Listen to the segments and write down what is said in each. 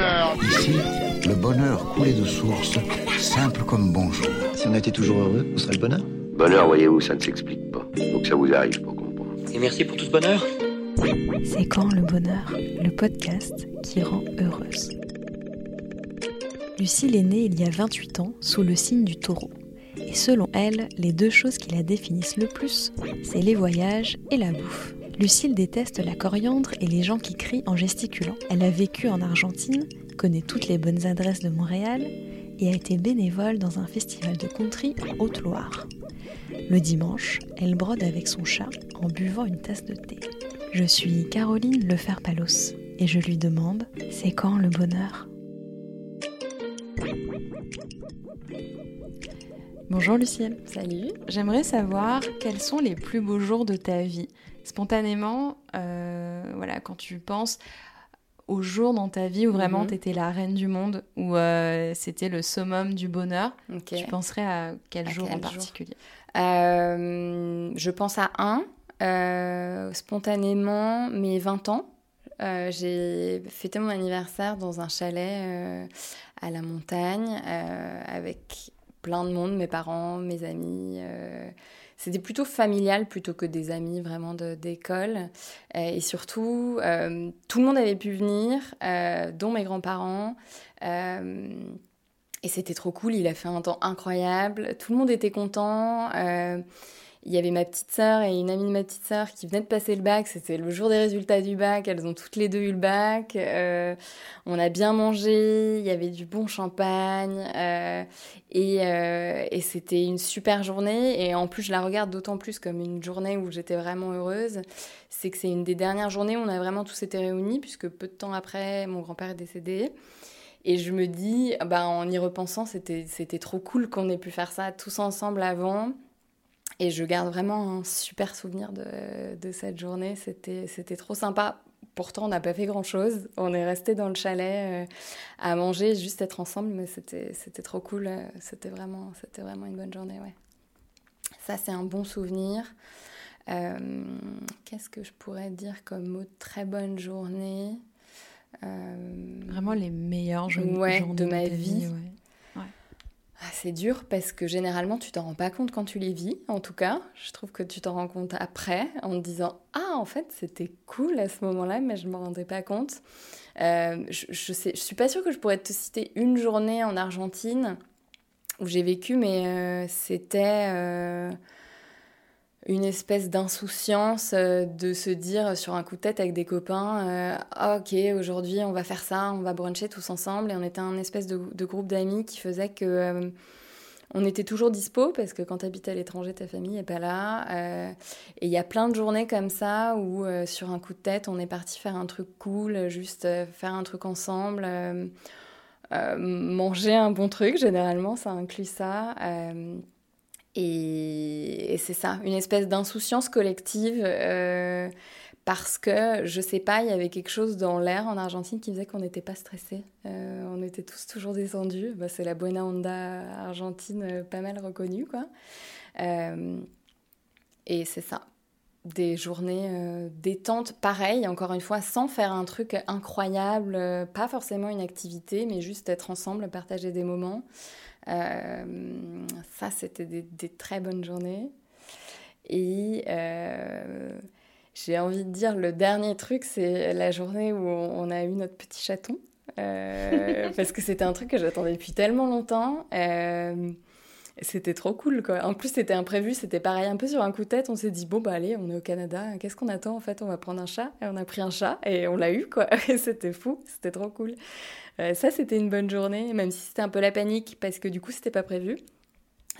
bonheur. Ici, le bonheur coulait de source, simple comme bonjour. Si on était toujours heureux, où serait le bonheur Bonheur, voyez-vous, ça ne s'explique pas. Faut que ça vous arrive pour comprendre. Et merci pour tout ce bonheur. C'est quand le bonheur, le podcast qui rend heureuse. Lucille est née il y a 28 ans sous le signe du taureau. Et selon elle, les deux choses qui la définissent le plus, c'est les voyages et la bouffe. Lucille déteste la coriandre et les gens qui crient en gesticulant. Elle a vécu en Argentine, connaît toutes les bonnes adresses de Montréal et a été bénévole dans un festival de country en Haute-Loire. Le dimanche, elle brode avec son chat en buvant une tasse de thé. Je suis Caroline Lefer-Palos et je lui demande c'est quand le bonheur? Bonjour Lucienne. Salut. J'aimerais savoir quels sont les plus beaux jours de ta vie. Spontanément, euh, voilà, quand tu penses aux jours dans ta vie où vraiment Mhm. tu étais la reine du monde, où euh, c'était le summum du bonheur, tu penserais à quel À jour quel en jour particulier? Euh, je pense à un, spontanément, mes 20 ans. Euh, j'ai fêté mon anniversaire dans un chalet euh, à la montagne euh, avec plein de monde, mes parents, mes amis. euh, c'était plutôt familial plutôt que des amis vraiment d'école. Euh, et surtout, euh, tout le monde avait pu venir, dont mes grands-parents. Et c'était trop cool, il a fait un temps incroyable, tout le monde était content. Il y avait ma petite sœur et une amie de ma petite sœur qui venaient de passer le bac, c'était le jour des résultats du bac, elles ont toutes les deux eu le bac. euh, on a bien mangé, il y avait du bon champagne euh, et, euh, et c'était une super journée. Et en plus, je la regarde d'autant plus comme une journée où j'étais vraiment heureuse. C'est que c'est une des dernières journées où on a vraiment tous été réunis, puisque peu de temps après, mon grand-père est décédé. Et je me dis, bah, en y repensant, c'était trop cool qu'on ait pu faire ça tous ensemble avant. Et je garde vraiment un super souvenir de, de cette journée. C'était, trop sympa. Pourtant, on n'a pas fait grand-chose. On est resté dans le chalet euh, à manger, juste être ensemble, mais c'était, trop cool. C'était vraiment, vraiment une bonne journée, ouais. Ça, c'est un bon souvenir. Euh, qu'est-ce que je pourrais dire comme mot de très bonne journée? Euh, Vraiment les meilleures Ouais, journées de ma vie. ouais. Ah, c'est dur parce que généralement tu t'en rends pas compte quand tu les vis, en tout cas. Je trouve que tu t'en rends compte après en te disant Ah, en fait, c'était cool à ce moment-là, mais je ne m'en rendais pas compte. Euh, je, je, sais, je suis pas sûre que je pourrais te citer une journée en Argentine où j'ai vécu, mais euh, c'était euh, une espèce d'insouciance euh, de se dire sur un coup de tête avec des copains euh, Ah, ok, aujourd'hui on va faire ça, on va bruncher tous ensemble. Et on était un espèce de, groupe d'amis qui faisait que. euh, on était toujours dispo parce que quand tu habites à l'étranger, ta famille n'est pas là. Et il y a plein de journées comme ça où, sur un coup de tête, on est parti faire un truc cool, juste faire un truc ensemble, manger un bon truc. Généralement, ça inclut ça. Euh, et, c'est ça, une espèce d'insouciance collective. euh, parce que, je sais pas, il y avait quelque chose dans l'air en Argentine qui faisait qu'on n'était pas stressé. on était tous toujours descendus. Bah, c'est la Buena Onda argentine euh, pas mal reconnue, quoi. Euh, et c'est ça. Des journées euh, détentes, pareil, encore une fois, sans faire un truc incroyable, euh, pas forcément une activité, mais juste être ensemble, partager des moments. Euh, ça, c'était des, très bonnes journées. Et euh, j'ai envie de dire, le dernier truc, c'est la journée où on, on a eu notre petit chaton. Euh, parce que c'était un truc que j'attendais depuis tellement longtemps. C'était trop cool, quoi. En plus, c'était imprévu, c'était pareil, un peu sur un coup de tête. On s'est dit, bon, bah allez, on est au Canada, qu'est-ce qu'on attend en fait? On va prendre un chat. Et on a pris un chat et on l'a eu, quoi. Et c'était fou, c'était trop cool. Euh, ça, c'était une bonne journée, même si c'était un peu la panique, parce que du coup, c'était pas prévu.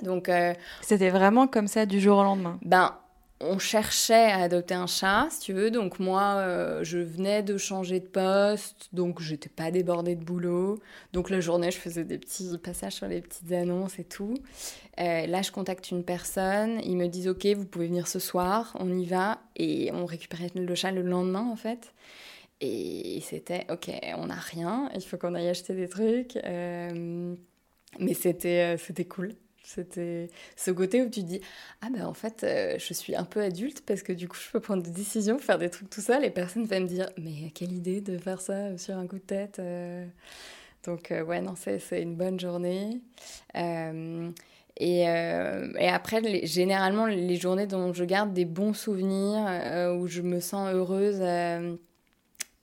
Donc, euh, C'était vraiment comme ça du jour au lendemain? ben, on cherchait à adopter un chat, si tu veux. Donc moi, euh, je venais de changer de poste, donc j'étais pas débordée de boulot. Donc la journée, je faisais des petits passages sur les petites annonces et tout. Euh, là, je contacte une personne, ils me disent OK, vous pouvez venir ce soir, on y va, et on récupérait le chat le lendemain en fait. Et c'était OK, on n'a rien, il faut qu'on aille acheter des trucs. Euh, mais c'était c'était cool. C'était ce côté où tu dis Ah ben en fait, euh, je suis un peu adulte parce que du coup, je peux prendre des décisions, faire des trucs tout seul et personne va me dire Mais quelle idée de faire ça sur un coup de tête euh. Donc, euh, ouais, non, c'est une bonne journée. Et, et, après, généralement, les journées dont je garde des bons souvenirs, où je me sens heureuse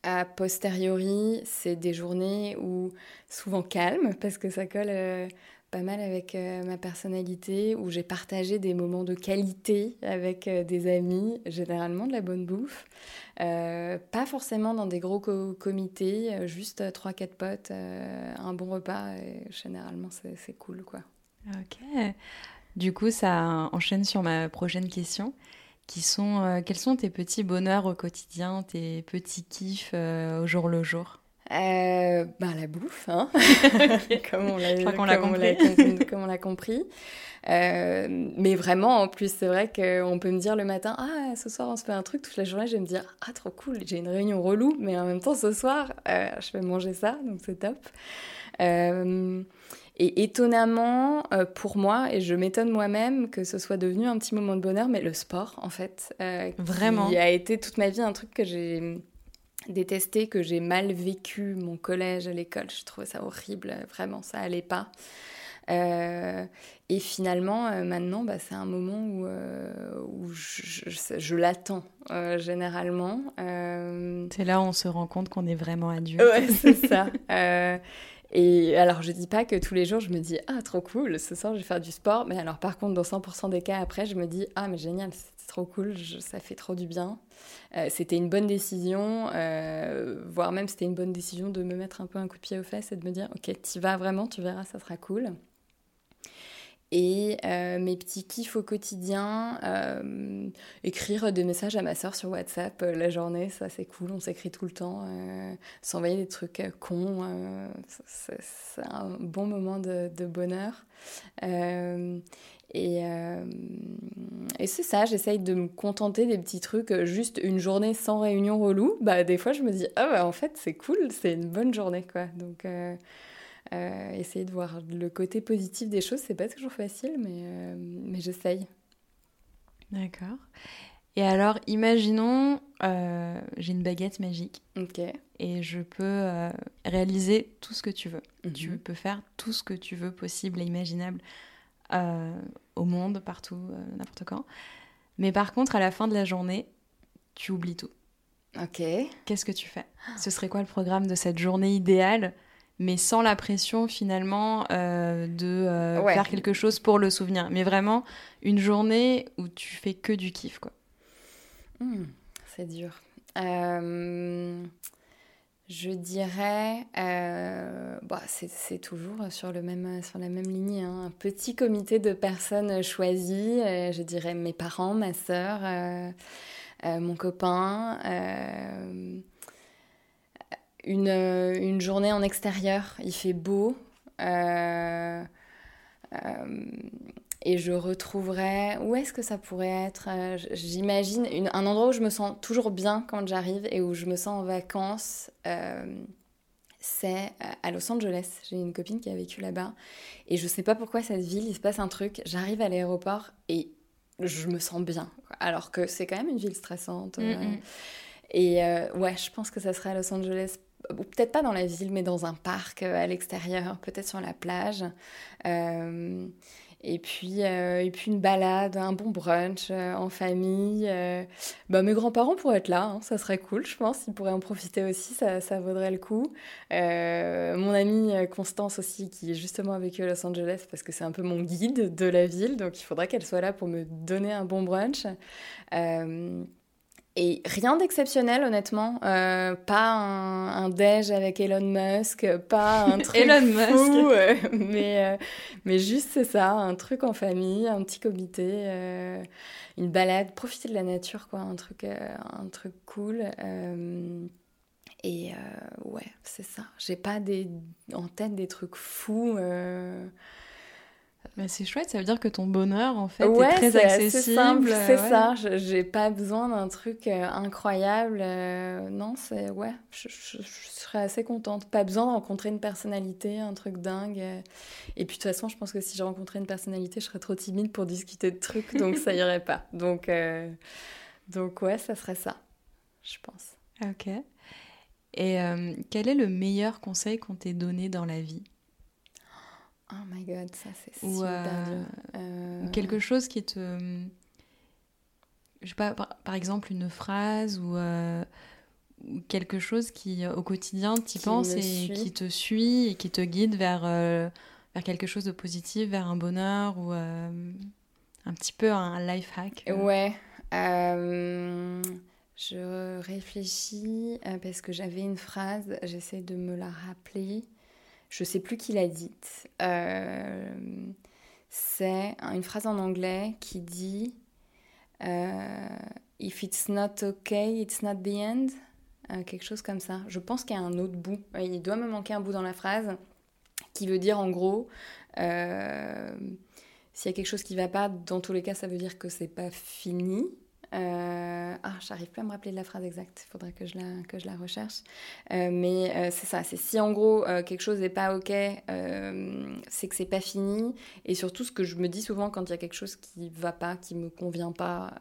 a posteriori, c'est des journées où souvent calmes parce que ça colle euh, pas mal avec euh, ma personnalité, où j'ai partagé des moments de qualité avec euh, des amis, généralement de la bonne bouffe. pas forcément dans des gros comités, juste 3-4 potes, un bon repas, et généralement c'est cool quoi. Ok. Du coup, ça enchaîne sur ma prochaine question qui sont euh, quels sont tes petits bonheurs au quotidien, tes petits kiffs euh, au jour le jour? Euh, bah, la bouffe, hein comme on l'a compris. compris. mais vraiment, en plus, c'est vrai qu'on peut me dire le matin, ah, ce soir, on se fait un truc. Toute la journée, je vais me dire, ah, trop cool, j'ai une réunion relou, mais en même temps, ce soir, je vais manger ça, donc c'est top. Et étonnamment, euh, pour moi, et je m'étonne moi-même que ce soit devenu un petit moment de bonheur, mais le sport, en fait, euh, Vraiment. qui a été toute ma vie un truc que j'ai détesté, que j'ai mal vécu, mon collège à l'école, je trouvais ça horrible, vraiment, ça allait pas. Euh, et finalement, maintenant, bah, c'est un moment où, où je, je, l'attends généralement. C'est là où on se rend compte qu'on est vraiment adulte. Ouais, c'est ça. Et alors, je dis pas que tous les jours, je me dis Ah, trop cool, ce soir, je vais faire du sport. Mais alors, par contre, dans 100% des cas, après, je me dis Ah, mais génial, c'est trop cool, ça fait trop du bien. Euh, c'était une bonne décision, euh, voire même c'était une bonne décision de me mettre un peu un coup de pied aux fesses et de me dire Ok, tu vas vraiment, tu verras, ça sera cool. Et euh, mes petits kiffs au quotidien, euh, écrire des messages à ma soeur sur WhatsApp euh, la journée, ça c'est cool, on s'écrit tout le temps. S'envoyer des trucs cons, c'est un bon moment de, bonheur. et, c'est ça, j'essaye de me contenter des petits trucs, juste une journée sans réunion relou. Bah, des fois je me dis, ah bah en fait c'est cool, c'est une bonne journée quoi. Donc euh, essayer de voir le côté positif des choses, c'est pas toujours facile, mais, euh, mais j'essaye. D'accord. Et alors, imaginons, euh, j'ai une baguette magique. Ok. Et je peux réaliser tout ce que tu veux. Mhm. Tu peux faire tout ce que tu veux possible et imaginable au monde, partout, n'importe quand. Mais par contre, à la fin de la journée, tu oublies tout. Ok. Qu'est-ce que tu fais? Ce serait quoi le programme de cette journée idéale mais sans la pression finalement euh, de euh, faire quelque chose pour le souvenir. Mais vraiment une journée où tu fais que du kiff, quoi. Hmm, c'est dur. Euh, je dirais, bah, c'est toujours sur, le même, sur la même ligne, hein. un petit comité de personnes choisies. je dirais mes parents, ma sœur, mon copain une, euh, une, journée en extérieur, il fait beau. Euh, euh, et je retrouverai. Où est-ce que ça pourrait être J'imagine un endroit où je me sens toujours bien quand j'arrive et où je me sens en vacances. c'est à Los Angeles. J'ai une copine qui a vécu là-bas. Et je sais pas pourquoi cette ville, il se passe un truc. J'arrive à l'aéroport et je me sens bien. Alors que c'est quand même une ville stressante. Et ouais, je pense que ça serait à Los Angeles ou peut-être pas dans la ville, mais dans un parc euh, à l'extérieur, peut-être sur la plage. Euh, et puis, euh, et puis une balade, un bon brunch en famille. Bah, mes grands-parents pourraient être là, hein, ça serait cool, je pense. Ils pourraient en profiter aussi, ça, ça vaudrait le coup. mon amie Constance aussi, qui est justement a vécu à Los Angeles, parce que c'est un peu mon guide de la ville, donc il faudrait qu'elle soit là pour me donner un bon brunch. Et rien d'exceptionnel, honnêtement. Euh, pas un, un, déj avec Elon Musk, pas un truc Elon fou, Musk. Euh, mais, euh, mais juste c'est ça, un truc en famille, un petit comité, une balade, profiter de la nature, quoi, un truc, un truc cool. et ouais, c'est ça. J'ai pas des, en tête des trucs fous. Mais c'est chouette, ça veut dire que ton bonheur, en fait, est très accessible. simple, c'est ça. J'ai pas besoin d'un truc euh, incroyable. Euh, non, c'est ouais, je, serais assez contente. Pas besoin de rencontrer une personnalité, un truc dingue. Et puis de toute façon, je pense que si je rencontrais une personnalité, je serais trop timide pour discuter de trucs, donc ça irait pas. Donc, euh, donc ouais, ça serait ça, je pense. Ok. Et quel est le meilleur conseil qu'on t'ait donné dans la vie? Oh my god, ça c'est super euh, euh, Quelque chose qui te. Je sais pas, par, exemple, une phrase ou, euh, quelque chose qui, au quotidien, tu penses et qui te suit et qui te guide vers, vers quelque chose de positif, vers un bonheur ou un petit peu un life hack. Ouais. je réfléchis parce que j'avais une phrase, j'essaie de me la rappeler. Je sais plus qui l'a dite. Euh, c'est une phrase en anglais qui dit euh, If it's not okay, it's not the end. Euh, quelque chose comme ça. Je pense qu'il y a un autre bout. Il doit me manquer un bout dans la phrase qui veut dire en gros s'il y a quelque chose qui ne va pas, dans tous les cas, ça veut dire que c'est pas fini. Euh, ah, j'arrive plus à me rappeler de la phrase exacte, il faudrait que je la, que je la recherche. Euh, mais euh, c'est ça, c'est si en gros quelque chose n'est pas ok, c'est que c'est pas fini. Et surtout, ce que je me dis souvent quand il y a quelque chose qui va pas, qui me convient pas,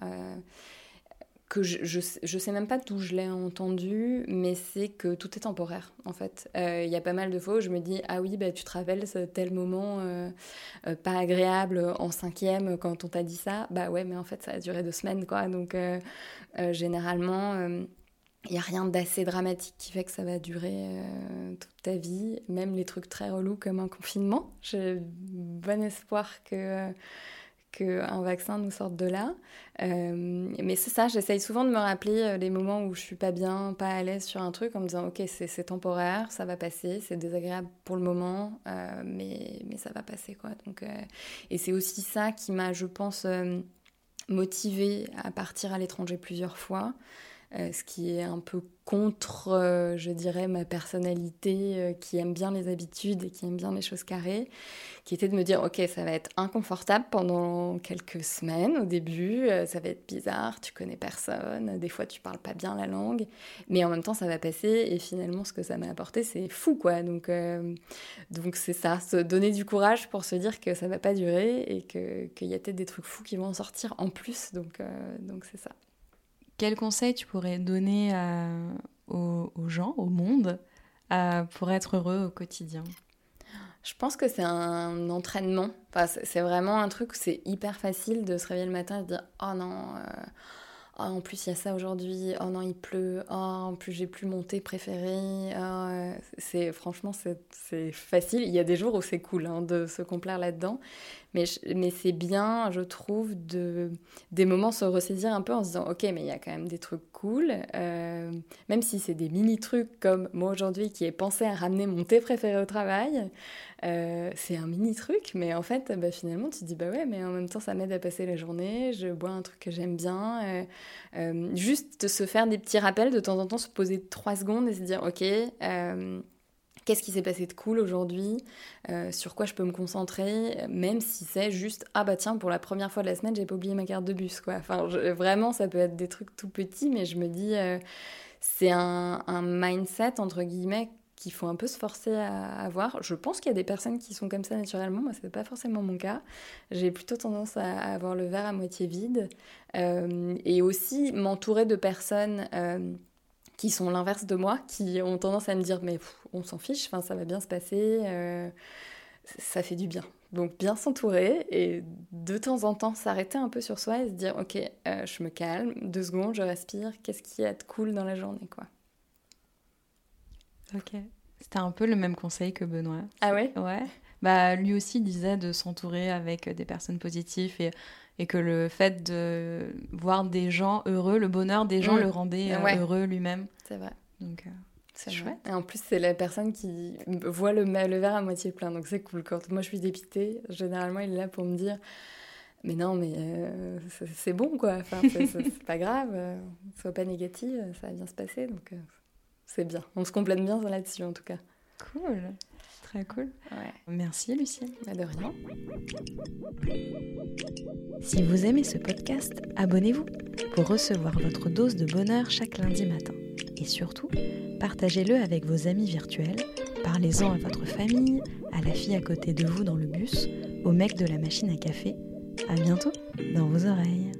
que je, je, sais même pas d'où je l'ai entendu, mais c'est que tout est temporaire en fait. Euh, il y a pas mal de fois où je me dis ah oui bah tu te rappelles tel moment euh, euh, pas agréable en cinquième quand on t'a dit ça? Bah ouais mais en fait ça a duré deux semaines quoi donc généralement il n'y a rien d'assez dramatique qui fait que ça va durer toute ta vie, même les trucs très relous comme un confinement. J'ai bon espoir que qu'un vaccin nous sorte de là. Euh, mais c'est ça, j'essaye souvent de me rappeler euh, les moments où je suis pas bien, pas à l'aise sur un truc, en me disant ok c'est temporaire, ça va passer, c'est désagréable pour le moment, euh, mais, mais ça va passer quoi. Donc, et c'est aussi ça qui m'a, je pense, motivée à partir à l'étranger plusieurs fois. Euh, ce qui est un peu contre, euh, je dirais, ma personnalité euh, qui aime bien les habitudes et qui aime bien les choses carrées, qui était de me dire, ok, ça va être inconfortable pendant quelques semaines au début, ça va être bizarre, tu connais personne, des fois tu parles pas bien la langue, mais en même temps ça va passer et finalement ce que ça m'a apporté c'est fou quoi. Donc donc c'est ça, se donner du courage pour se dire que ça va pas durer et qu'il y a peut-être des trucs fous qui vont en sortir en plus, donc donc c'est ça. Quel conseil tu pourrais donner aux, gens, au monde, pour être heureux au quotidien? Je pense que c'est un entraînement. Enfin, c'est vraiment un truc où c'est hyper facile de se réveiller le matin et de dire Oh non, euh, oh, en plus il y a ça aujourd'hui, oh non, il pleut, oh, en plus j'ai plus mon thé préféré. Oh, c'est, franchement, c'est facile. Il y a des jours où c'est cool hein, de se complaire là-dedans. Mais, mais c'est bien, je trouve, de des moments se ressaisir un peu en se disant ok, mais il y a quand même des trucs cool, euh, même si c'est des mini trucs comme moi aujourd'hui qui ai pensé à ramener mon thé préféré au travail. Euh, c'est un mini truc, mais en fait, bah, finalement, tu te dis bah ouais, mais en même temps, ça m'aide à passer la journée. Je bois un truc que j'aime bien. Euh, juste se faire des petits rappels de temps en temps, se poser trois secondes et se dire ok qu'est-ce qui s'est passé de cool aujourd'hui, euh, sur quoi je peux me concentrer, même si c'est juste ah bah tiens pour la première fois de la semaine j'ai pas oublié ma carte de bus quoi. Enfin vraiment ça peut être des trucs tout petits mais je me dis euh, c'est un, mindset entre guillemets qu'il faut un peu se forcer à avoir. Je pense qu'il y a des personnes qui sont comme ça naturellement, moi c'est pas forcément mon cas. J'ai plutôt tendance à, avoir le verre à moitié vide euh, et aussi m'entourer de personnes qui sont l'inverse de moi, qui ont tendance à me dire mais on s'en fiche, enfin ça va bien se passer, euh, ça fait du bien. Donc bien s'entourer et de temps en temps s'arrêter un peu sur soi et se dire ok euh, je me calme, deux secondes, je respire, qu'est-ce qui est cool dans la journée quoi. Ok, c'était un peu le même conseil que Benoît. Ah ouais? Ouais. Bah lui aussi disait de s'entourer avec des personnes positives et et que le fait de voir des gens heureux, le bonheur des gens mm. le rendait euh, heureux lui-même. C'est vrai. Donc euh, c'est chouette. Et en plus, c'est la personne qui voit le, le verre à moitié plein, donc c'est cool. Quand moi je suis dépitée, généralement il est là pour me dire mais non, mais euh, c'est bon quoi, enfin, c'est pas grave, euh, sois pas négative, ça va bien se passer, donc c'est bien. On se complète bien là-dessus en tout cas. Cool. Très cool. Ouais. Merci Lucille. Bah, de rien. Si vous aimez ce podcast, abonnez-vous pour recevoir votre dose de bonheur chaque lundi matin. Et surtout, partagez-le avec vos amis virtuels, parlez-en à votre famille, à la fille à côté de vous dans le bus, au mec de la machine à café. À bientôt dans vos oreilles.